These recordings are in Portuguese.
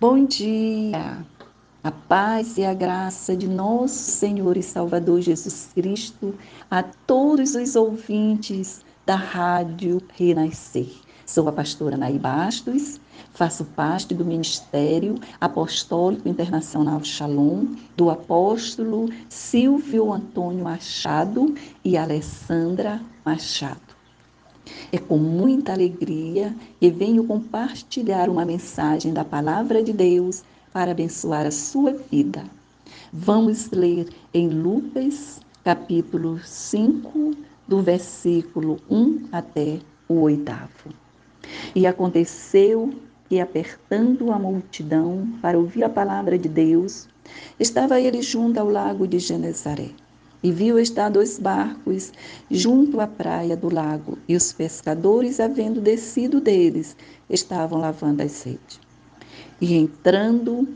Bom dia! A paz e a graça de nosso Senhor e Salvador Jesus Cristo a todos os ouvintes da Rádio Renascer. Sou a pastora Naí Bastos, faço parte do Ministério Apostólico Internacional Shalom, do apóstolo Silvio Antônio Machado e Alessandra Machado. É com muita alegria que venho compartilhar uma mensagem da Palavra de Deus para abençoar a sua vida. Vamos ler em Lucas, capítulo 5, do versículo 1 até o oitavo. E aconteceu que, apertando a multidão para ouvir a palavra de Deus, estava ele junto ao lago de Genezaré e viu estar dois barcos junto à praia do lago, e os pescadores, havendo descido deles, estavam lavando as redes. E entrando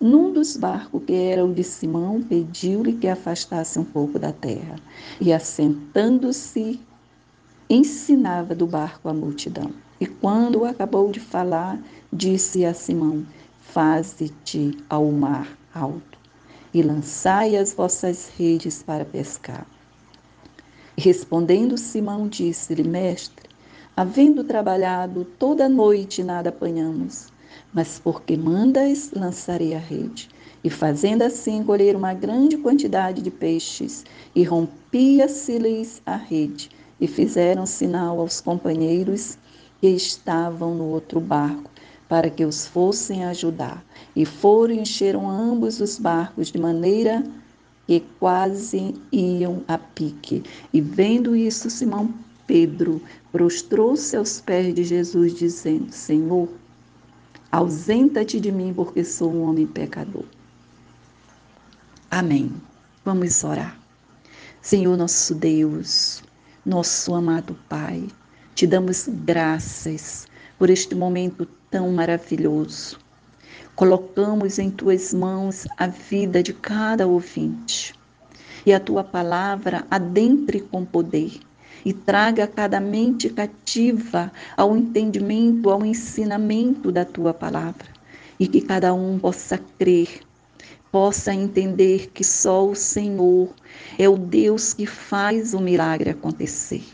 num dos barcos, que era o de Simão, pediu-lhe que afastasse um pouco da terra. E assentando-se, ensinava do barco a multidão. E quando acabou de falar, disse a Simão: Faze-te ao mar alto e lançai as vossas redes para pescar. Respondendo Simão, disse-lhe: Mestre, havendo trabalhado toda a noite, nada apanhamos, mas porque mandas, lançarei a rede. E fazendo assim, colher uma grande quantidade de peixes, e rompia-se-lhes a rede, e fizeram sinal aos companheiros que estavam no outro barco, para que os fossem ajudar. E foram e encheram ambos os barcos de maneira que quase iam a pique. E vendo isso, Simão Pedro prostrou-se aos pés de Jesus, dizendo: Senhor, ausenta-te de mim, porque sou um homem pecador. Amém. Vamos orar. Senhor nosso Deus, nosso amado Pai, te damos graças por este momento tão maravilhoso. Colocamos em tuas mãos a vida de cada ouvinte. E a tua palavra adentre com poder e traga cada mente cativa ao entendimento, ao ensinamento da tua palavra. E que cada um possa crer, possa entender que só o Senhor é o Deus que faz o milagre acontecer.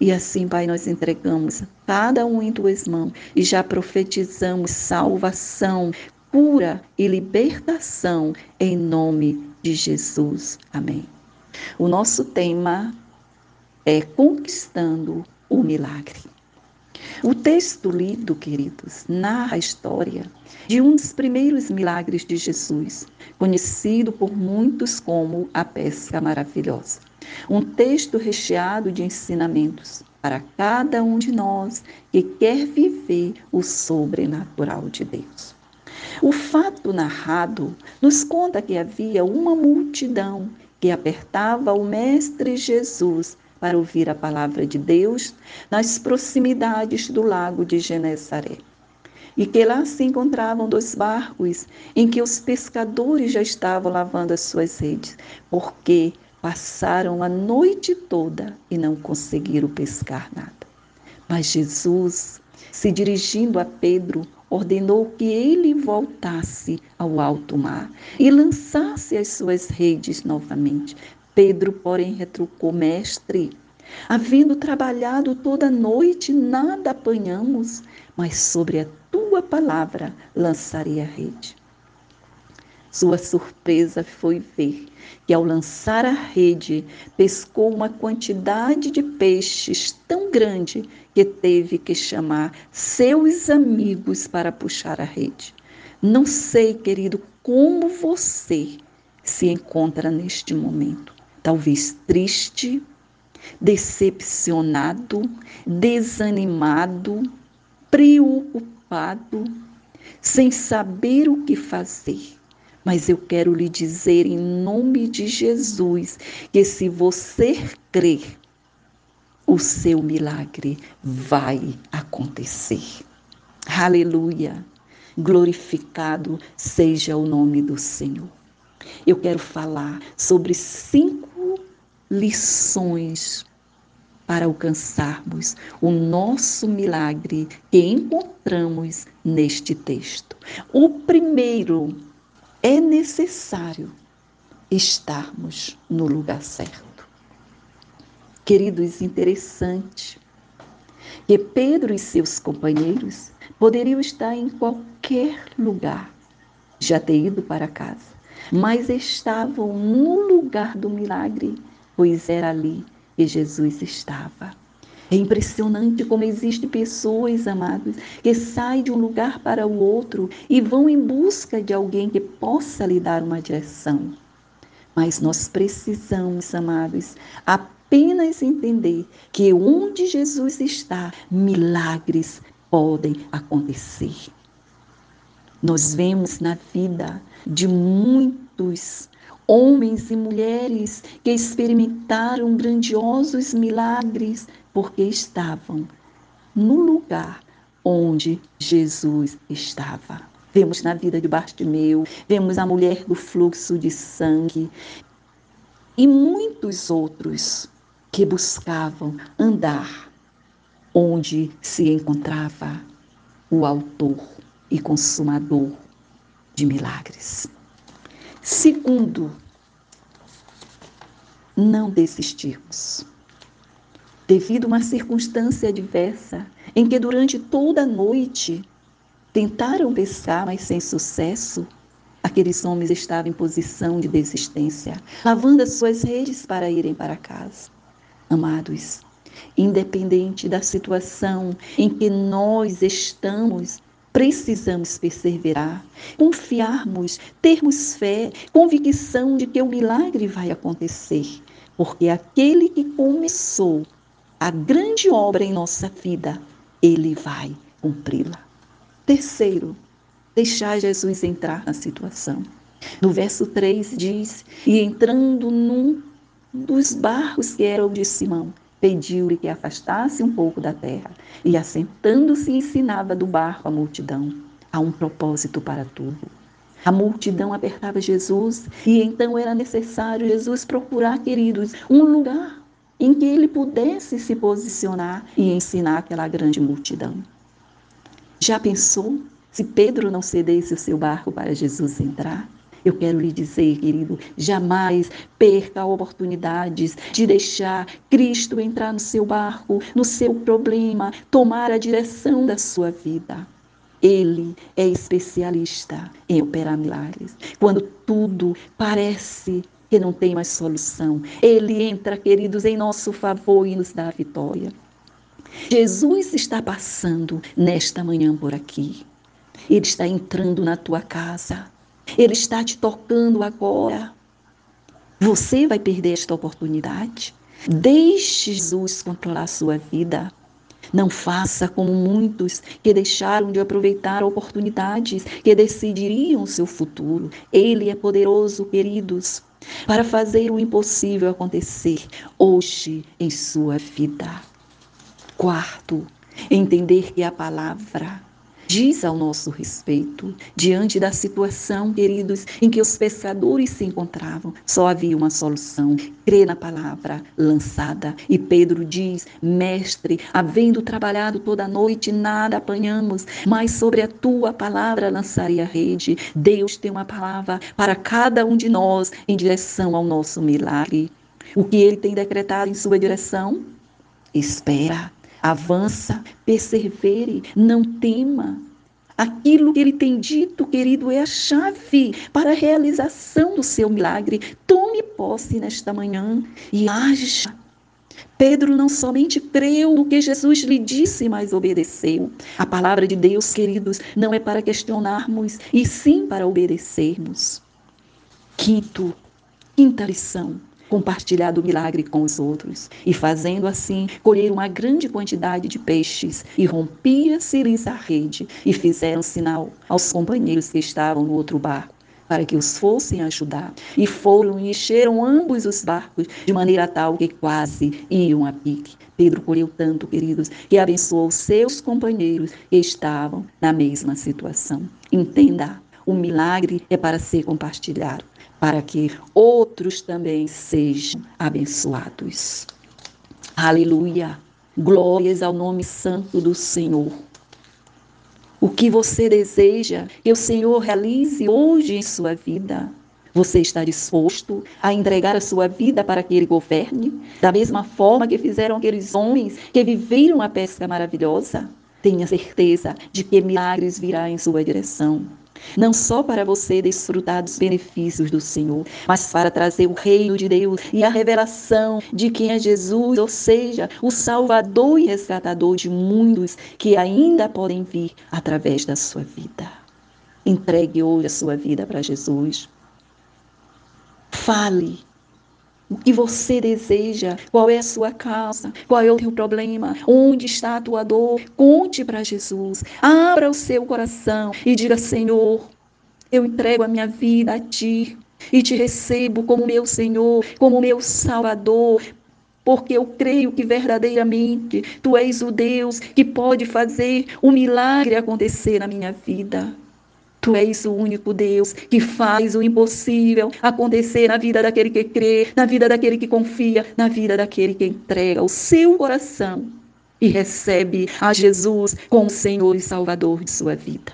E assim, Pai, nós entregamos cada um em tuas mãos e já profetizamos salvação, cura e libertação em nome de Jesus. Amém. O nosso tema é conquistando o milagre. O texto lido, queridos, narra a história de um dos primeiros milagres de Jesus, conhecido por muitos como a pesca maravilhosa. Um texto recheado de ensinamentos para cada um de nós que quer viver o sobrenatural de Deus. O fato narrado nos conta que havia uma multidão que apertava o Mestre Jesus para ouvir a palavra de Deus nas proximidades do lago de Genezaré. E que lá se encontravam dois barcos em que os pescadores já estavam lavando as suas redes, porque passaram a noite toda e não conseguiram pescar nada. Mas Jesus, se dirigindo a Pedro, ordenou que ele voltasse ao alto mar e lançasse as suas redes novamente, Pedro, porém, retrucou: Mestre, havendo trabalhado toda noite, nada apanhamos, mas sobre a tua palavra lançarei a rede. Sua surpresa foi ver que, ao lançar a rede, pescou uma quantidade de peixes tão grande que teve que chamar seus amigos para puxar a rede. Não sei, querido, como você se encontra neste momento talvez triste, decepcionado, desanimado, preocupado, sem saber o que fazer. Mas eu quero lhe dizer em nome de Jesus que se você crer, o seu milagre vai acontecer. Aleluia! Glorificado seja o nome do Senhor. Eu quero falar sobre cinco lições para alcançarmos o nosso milagre que encontramos neste texto. O primeiro é necessário estarmos no lugar certo. Queridos, interessante que Pedro e seus companheiros poderiam estar em qualquer lugar, já ter ido para casa, mas estavam no lugar do milagre, pois era ali que Jesus estava. É impressionante como existem pessoas, amados, que saem de um lugar para o outro e vão em busca de alguém que possa lhe dar uma direção. Mas nós precisamos, amados, apenas entender que onde Jesus está, milagres podem acontecer. Nós vemos na vida de muitos homens e mulheres que experimentaram grandiosos milagres porque estavam no lugar onde Jesus estava. Vemos na vida de Bartimeu, vemos a mulher do fluxo de sangue e muitos outros que buscavam andar onde se encontrava o autor e consumador de milagres. Segundo, não desistirmos. Devido a uma circunstância adversa, em que durante toda a noite tentaram pescar, mas sem sucesso, aqueles homens estavam em posição de desistência, lavando as suas redes para irem para casa. Amados, independente da situação em que nós estamos, precisamos perseverar, confiarmos, termos fé, convicção de que o milagre vai acontecer, porque aquele que começou a grande obra em nossa vida, ele vai cumpri-la. Terceiro, deixar Jesus entrar na situação. No verso 3 diz: E entrando num dos barcos que era o de Simão, pediu-lhe que afastasse um pouco da terra, e assentando-se ensinava do barco a multidão. Há um propósito para tudo. A multidão apertava Jesus e então era necessário Jesus procurar, queridos, um lugar em que ele pudesse se posicionar e ensinar aquela grande multidão. Já pensou se Pedro não cedesse o seu barco para Jesus entrar? Eu quero lhe dizer, querido, jamais perca oportunidades de deixar Cristo entrar no seu barco, no seu problema, tomar a direção da sua vida. Ele é especialista em operar milagres. Quando tudo parece que não tem mais solução, ele entra, queridos, em nosso favor e nos dá a vitória. Jesus está passando nesta manhã por aqui. Ele está entrando na tua casa. Ele está te tocando agora. Você vai perder esta oportunidade. Deixe Jesus controlar a sua vida. Não faça como muitos que deixaram de aproveitar oportunidades que decidiriam o seu futuro. Ele é poderoso, queridos, para fazer o impossível acontecer hoje em sua vida. Quarto, entender que a palavra diz ao nosso respeito. Diante da situação, queridos, em que os pescadores se encontravam, só havia uma solução: crer na palavra lançada. E Pedro diz: Mestre, havendo trabalhado toda a noite, nada apanhamos, mas sobre a tua palavra lançarei a rede. Deus tem uma palavra para cada um de nós em direção ao nosso milagre. O que ele tem decretado em sua direção? Espera Avança, persevere, não tema. Aquilo que ele tem dito, querido, é a chave para a realização do seu milagre. Tome posse nesta manhã e haja. Pedro não somente creu no que Jesus lhe disse, mas obedeceu. A palavra de Deus, queridos, não é para questionarmos, e sim para obedecermos. Quinto, quinta lição compartilhar do milagre com os outros, e fazendo assim, colher uma grande quantidade de peixes, e rompia-se-lhes a rede, e fizeram sinal aos companheiros que estavam no outro barco, para que os fossem ajudar. E foram e encheram ambos os barcos, de maneira tal que quase iam a pique. Pedro colheu tanto, queridos, que abençoou seus companheiros que estavam na mesma situação. Entenda, o milagre é para ser compartilhado para que outros também sejam abençoados. Aleluia. Glórias ao nome santo do Senhor. O que você deseja que o Senhor realize hoje em sua vida? Você está disposto a entregar a sua vida para que ele governe? Da mesma forma que fizeram aqueles homens que viveram a pesca maravilhosa? Tenha certeza de que milagres virá em sua direção. Não só para você desfrutar dos benefícios do Senhor, mas para trazer o reino de Deus e a revelação de quem é Jesus, ou seja, o Salvador e resgatador de mundos que ainda podem vir através da sua vida. Entregue hoje a sua vida para Jesus. Fale o que você deseja, qual é a sua causa, qual é o teu problema, onde está a tua dor. Conte para Jesus. Abra o seu coração e diga: Senhor, eu entrego a minha vida a ti e te recebo como meu Senhor, como meu Salvador. Porque eu creio que verdadeiramente tu és o Deus que pode fazer o milagre acontecer na minha vida. Tu és o único Deus que faz o impossível acontecer na vida daquele que crê, na vida daquele que confia, na vida daquele que entrega o seu coração e recebe a Jesus como Senhor e Salvador de sua vida.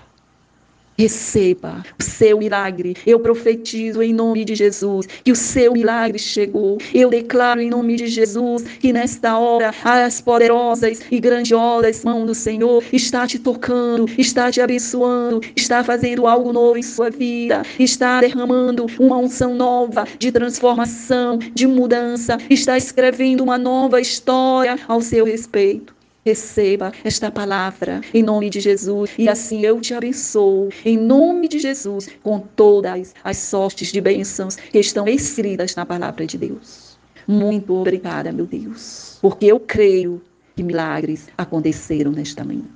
Receba o seu milagre. Eu profetizo em nome de Jesus que o seu milagre chegou. Eu declaro em nome de Jesus que nesta hora as poderosas e grandiosas mãos do Senhor está te tocando, está te abençoando, está fazendo algo novo em sua vida, está derramando uma unção nova de transformação, de mudança, está escrevendo uma nova história ao seu respeito. Receba esta palavra em nome de Jesus e assim eu te abençoo em nome de Jesus com todas as sortes de bênçãos que estão escritas na palavra de Deus. Muito obrigada, meu Deus, porque eu creio que milagres aconteceram nesta manhã.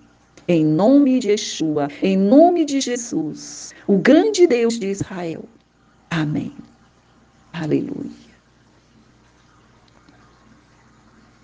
Em nome de Yeshua, em nome de Jesus, o grande Deus de Israel. Amém. Aleluia.